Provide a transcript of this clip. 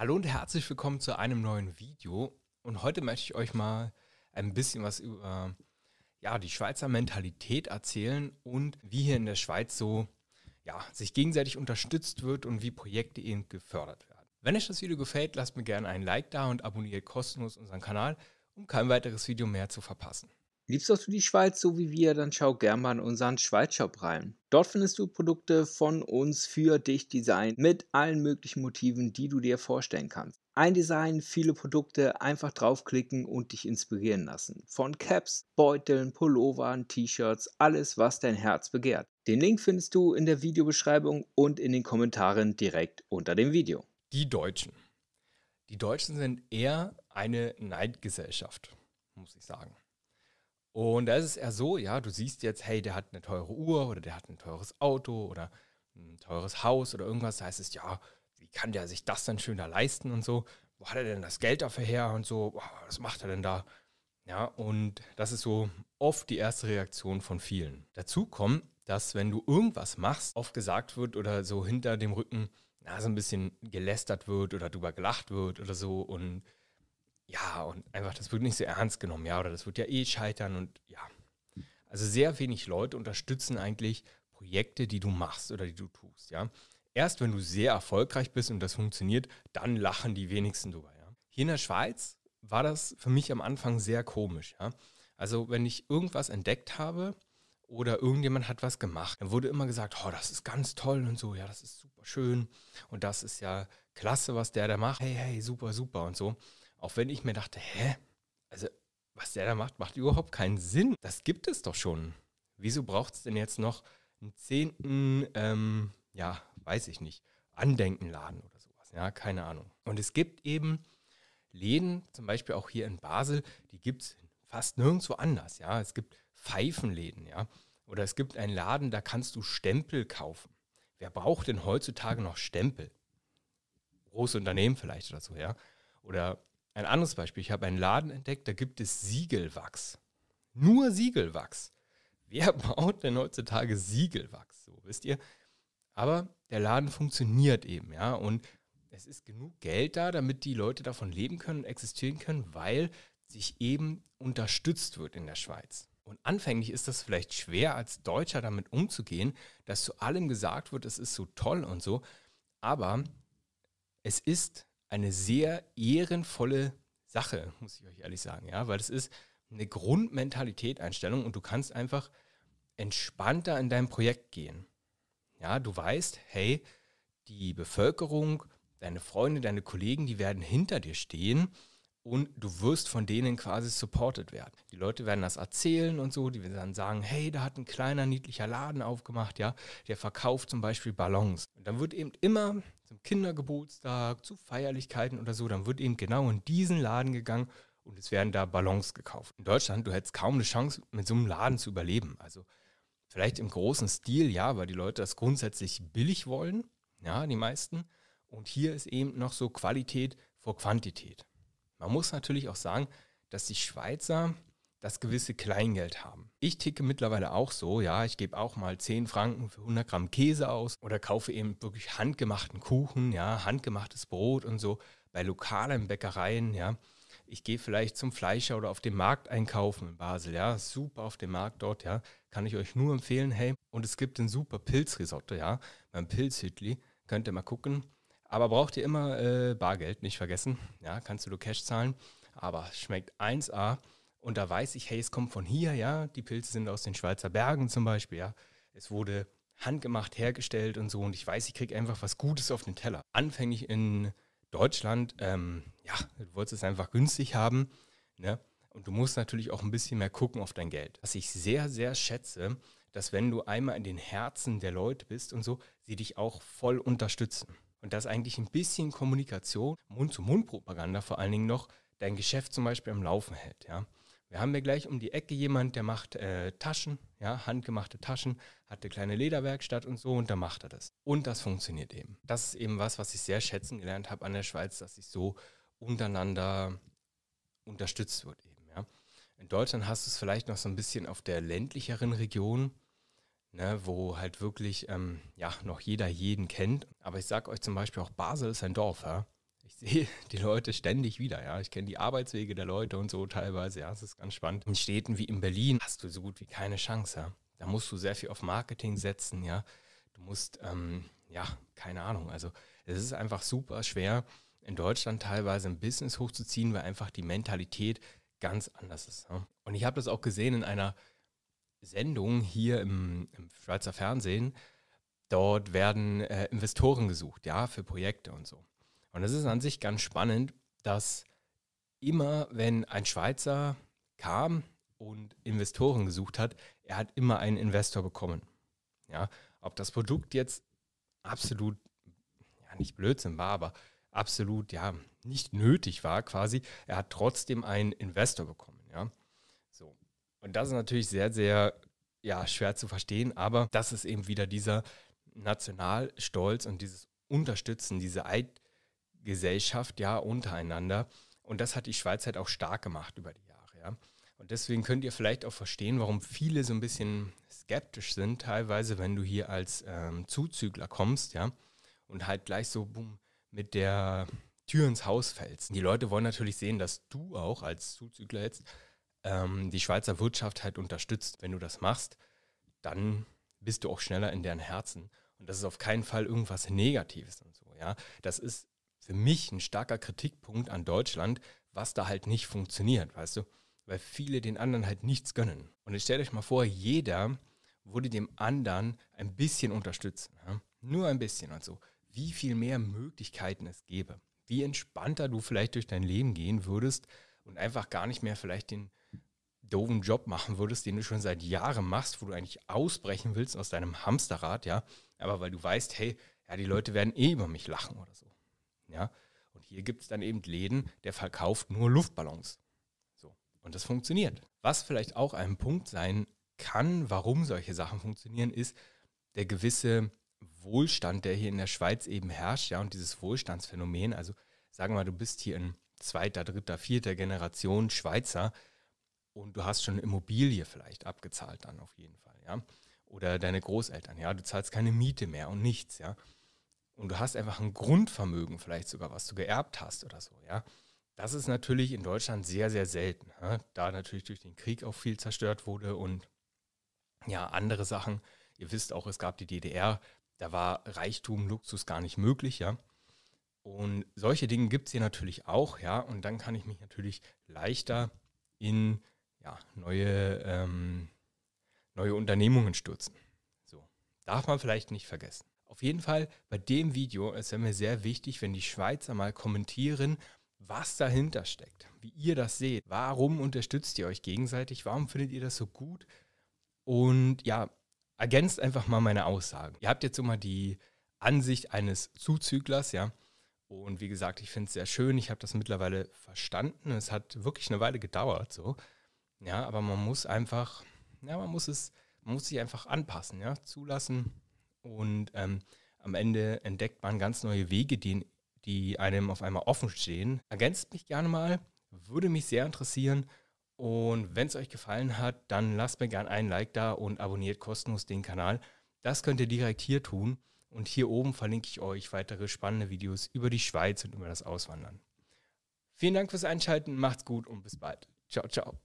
Hallo und herzlich willkommen zu einem neuen Video. Und heute möchte ich euch mal ein bisschen was über ja, die Schweizer Mentalität erzählen und wie hier in der Schweiz so ja, sich gegenseitig unterstützt wird und wie Projekte eben gefördert werden. Wenn euch das Video gefällt, lasst mir gerne ein Like da und abonniert kostenlos unseren Kanal, um kein weiteres Video mehr zu verpassen. Liebst du die Schweiz so wie wir, dann schau gerne mal in unseren Schweiz-Shop rein. Dort findest du Produkte von uns für dich designt mit allen möglichen Motiven, die du dir vorstellen kannst. Ein Design, viele Produkte, einfach draufklicken und dich inspirieren lassen. Von Caps, Beuteln, Pullovern, T-Shirts, alles, was dein Herz begehrt. Den Link findest du in der Videobeschreibung und in den Kommentaren direkt unter dem Video. Die Deutschen. Die Deutschen sind eher eine Neidgesellschaft, muss ich sagen. Und da ist es eher so, ja, du siehst jetzt, hey, der hat eine teure Uhr oder der hat ein teures Auto oder ein teures Haus oder irgendwas. Da heißt es, ja, wie kann der sich das denn schön da leisten und so? Wo hat er denn das Geld dafür her und so? Was macht er denn da? Ja, und das ist so oft die erste Reaktion von vielen. Dazu kommt, dass wenn du irgendwas machst, oft gesagt wird oder so hinter dem Rücken, na, so ein bisschen gelästert wird oder drüber gelacht wird oder so und ja, und einfach, das wird nicht so ernst genommen, ja, oder das wird ja eh scheitern und ja. Also sehr wenig Leute unterstützen eigentlich Projekte, die du machst oder die du tust, ja. Erst wenn du sehr erfolgreich bist und das funktioniert, dann lachen die wenigsten drüber, ja. Hier in der Schweiz war das für mich am Anfang sehr komisch, ja. Also wenn ich irgendwas entdeckt habe oder irgendjemand hat was gemacht, dann wurde immer gesagt, oh, das ist ganz toll und so, ja, das ist super schön und das ist ja klasse, was der da macht. Hey, hey, super, super und so. Auch wenn ich mir dachte, hä? Also, was der da macht, macht überhaupt keinen Sinn. Das gibt es doch schon. Wieso braucht es denn jetzt noch einen zehnten, ähm, ja, weiß ich nicht, Andenkenladen oder sowas? Ja, keine Ahnung. Und es gibt eben Läden, zum Beispiel auch hier in Basel, die gibt es fast nirgendwo anders. Ja, es gibt Pfeifenläden, ja. Oder es gibt einen Laden, da kannst du Stempel kaufen. Wer braucht denn heutzutage noch Stempel? Große Unternehmen vielleicht oder so, ja. Oder ein anderes Beispiel, ich habe einen Laden entdeckt, da gibt es Siegelwachs. Nur Siegelwachs. Wer baut denn heutzutage Siegelwachs? So, wisst ihr? Aber der Laden funktioniert eben, ja. Und es ist genug Geld da, damit die Leute davon leben können und existieren können, weil sich eben unterstützt wird in der Schweiz. Und anfänglich ist das vielleicht schwer, als Deutscher damit umzugehen, dass zu allem gesagt wird, es ist so toll und so. Aber es ist eine sehr ehrenvolle Sache, muss ich euch ehrlich sagen, ja, weil es ist eine Grundmentalität-Einstellung und du kannst einfach entspannter in dein Projekt gehen. Ja, du weißt, hey, die Bevölkerung, deine Freunde, deine Kollegen, die werden hinter dir stehen und du wirst von denen quasi supported werden. Die Leute werden das erzählen und so, die werden dann sagen, hey, da hat ein kleiner, niedlicher Laden aufgemacht, ja, der verkauft zum Beispiel Ballons. Und dann wird eben immer zum Kindergeburtstag, zu Feierlichkeiten oder so, dann wird eben genau in diesen Laden gegangen und es werden da Ballons gekauft. In Deutschland, du hättest kaum eine Chance, mit so einem Laden zu überleben. Also vielleicht im großen Stil, ja, weil die Leute das grundsätzlich billig wollen, ja, die meisten. Und hier ist eben noch so Qualität vor Quantität. Man muss natürlich auch sagen, dass die Schweizer das gewisse Kleingeld haben. Ich ticke mittlerweile auch so, ja, ich gebe auch mal 10 Franken für 100 Gramm Käse aus oder kaufe eben wirklich handgemachten Kuchen, ja, handgemachtes Brot und so bei lokalen Bäckereien, ja. Ich gehe vielleicht zum Fleischer oder auf dem Markt einkaufen in Basel, ja, super auf dem Markt dort, ja, kann ich euch nur empfehlen, hey. Und es gibt ein super Pilzrisotto, ja, beim Pilzhütli, könnt ihr mal gucken, aber braucht ihr immer äh, Bargeld, nicht vergessen. Ja, kannst du nur Cash zahlen. Aber schmeckt 1A. Und da weiß ich, hey, es kommt von hier, ja. Die Pilze sind aus den Schweizer Bergen zum Beispiel, ja. Es wurde handgemacht hergestellt und so. Und ich weiß, ich kriege einfach was Gutes auf den Teller. Anfänglich in Deutschland, ähm, ja, du wolltest es einfach günstig haben, ne? Und du musst natürlich auch ein bisschen mehr gucken auf dein Geld. Was ich sehr, sehr schätze, dass wenn du einmal in den Herzen der Leute bist und so, sie dich auch voll unterstützen. Und dass eigentlich ein bisschen Kommunikation, Mund-zu-Mund-Propaganda vor allen Dingen noch, dein Geschäft zum Beispiel am Laufen hält. Ja. Wir haben ja gleich um die Ecke jemand, der macht äh, Taschen, ja, handgemachte Taschen, hat eine kleine Lederwerkstatt und so und da macht er das. Und das funktioniert eben. Das ist eben was, was ich sehr schätzen gelernt habe an der Schweiz, dass sich so untereinander unterstützt wird eben. Ja. In Deutschland hast du es vielleicht noch so ein bisschen auf der ländlicheren Region, ne, wo halt wirklich ähm, ja, noch jeder jeden kennt. Aber ich sage euch zum Beispiel auch, Basel ist ein Dorf. Ja? ich sehe die Leute ständig wieder, ja. Ich kenne die Arbeitswege der Leute und so teilweise, ja, es ist ganz spannend. In Städten wie in Berlin hast du so gut wie keine Chance, ja. Da musst du sehr viel auf Marketing setzen, ja. Du musst, ähm, ja, keine Ahnung, also es ist einfach super schwer, in Deutschland teilweise ein Business hochzuziehen, weil einfach die Mentalität ganz anders ist. Ja? Und ich habe das auch gesehen in einer Sendung hier im, im Schweizer Fernsehen. Dort werden äh, Investoren gesucht, ja, für Projekte und so. Und es ist an sich ganz spannend, dass immer, wenn ein Schweizer kam und Investoren gesucht hat, er hat immer einen Investor bekommen. Ja, ob das Produkt jetzt absolut, ja, nicht Blödsinn war, aber absolut, ja, nicht nötig war quasi, er hat trotzdem einen Investor bekommen, ja. So. Und das ist natürlich sehr, sehr, ja, schwer zu verstehen, aber das ist eben wieder dieser Nationalstolz und dieses Unterstützen, diese Eidgesellschaft, ja, untereinander. Und das hat die Schweiz halt auch stark gemacht über die Jahre, ja. Und deswegen könnt ihr vielleicht auch verstehen, warum viele so ein bisschen skeptisch sind, teilweise, wenn du hier als ähm, Zuzügler kommst, ja, und halt gleich so boom, mit der Tür ins Haus fällst. Die Leute wollen natürlich sehen, dass du auch als Zuzügler jetzt ähm, die Schweizer Wirtschaft halt unterstützt. Wenn du das machst, dann bist du auch schneller in deren Herzen. Und das ist auf keinen Fall irgendwas Negatives und so, ja. Das ist für mich ein starker Kritikpunkt an Deutschland, was da halt nicht funktioniert, weißt du? Weil viele den anderen halt nichts gönnen. Und jetzt stellt euch mal vor, jeder würde dem anderen ein bisschen unterstützen. Ja? Nur ein bisschen und so. Wie viel mehr Möglichkeiten es gäbe. Wie entspannter du vielleicht durch dein Leben gehen würdest und einfach gar nicht mehr vielleicht den doofen Job machen würdest, den du schon seit Jahren machst, wo du eigentlich ausbrechen willst aus deinem Hamsterrad, ja, aber weil du weißt, hey, ja, die Leute werden eh über mich lachen oder so. Ja. Und hier gibt es dann eben Läden, der verkauft nur Luftballons. So. Und das funktioniert. Was vielleicht auch ein Punkt sein kann, warum solche Sachen funktionieren, ist der gewisse Wohlstand, der hier in der Schweiz eben herrscht, ja, und dieses Wohlstandsphänomen, also sagen wir mal, du bist hier in zweiter, dritter, vierter Generation Schweizer und du hast schon Immobilie vielleicht abgezahlt dann auf jeden Fall, ja. Oder deine Großeltern, ja, du zahlst keine Miete mehr und nichts, ja. Und du hast einfach ein Grundvermögen vielleicht sogar, was du geerbt hast oder so, ja. Das ist natürlich in Deutschland sehr, sehr selten, ja? da natürlich durch den Krieg auch viel zerstört wurde und ja, andere Sachen. Ihr wisst auch, es gab die DDR, da war Reichtum, Luxus gar nicht möglich, ja. Und solche Dinge gibt es hier natürlich auch, ja. Und dann kann ich mich natürlich leichter in ja, neue, ähm, neue Unternehmungen stürzen. So, darf man vielleicht nicht vergessen. Auf jeden Fall bei dem Video, es wäre mir sehr wichtig, wenn die Schweizer mal kommentieren, was dahinter steckt, wie ihr das seht. Warum unterstützt ihr euch gegenseitig? Warum findet ihr das so gut? Und ja, ergänzt einfach mal meine Aussagen. Ihr habt jetzt so mal die Ansicht eines Zuzüglers, ja. Und wie gesagt, ich finde es sehr schön. Ich habe das mittlerweile verstanden. Es hat wirklich eine Weile gedauert, so. Ja, aber man muss einfach, ja, man muss es, man muss sich einfach anpassen, ja, zulassen. Und ähm, am Ende entdeckt man ganz neue Wege, die, die einem auf einmal offen stehen. Ergänzt mich gerne mal, würde mich sehr interessieren. Und wenn es euch gefallen hat, dann lasst mir gerne einen Like da und abonniert kostenlos den Kanal. Das könnt ihr direkt hier tun. Und hier oben verlinke ich euch weitere spannende Videos über die Schweiz und über das Auswandern. Vielen Dank fürs Einschalten, macht's gut und bis bald. Ciao, ciao.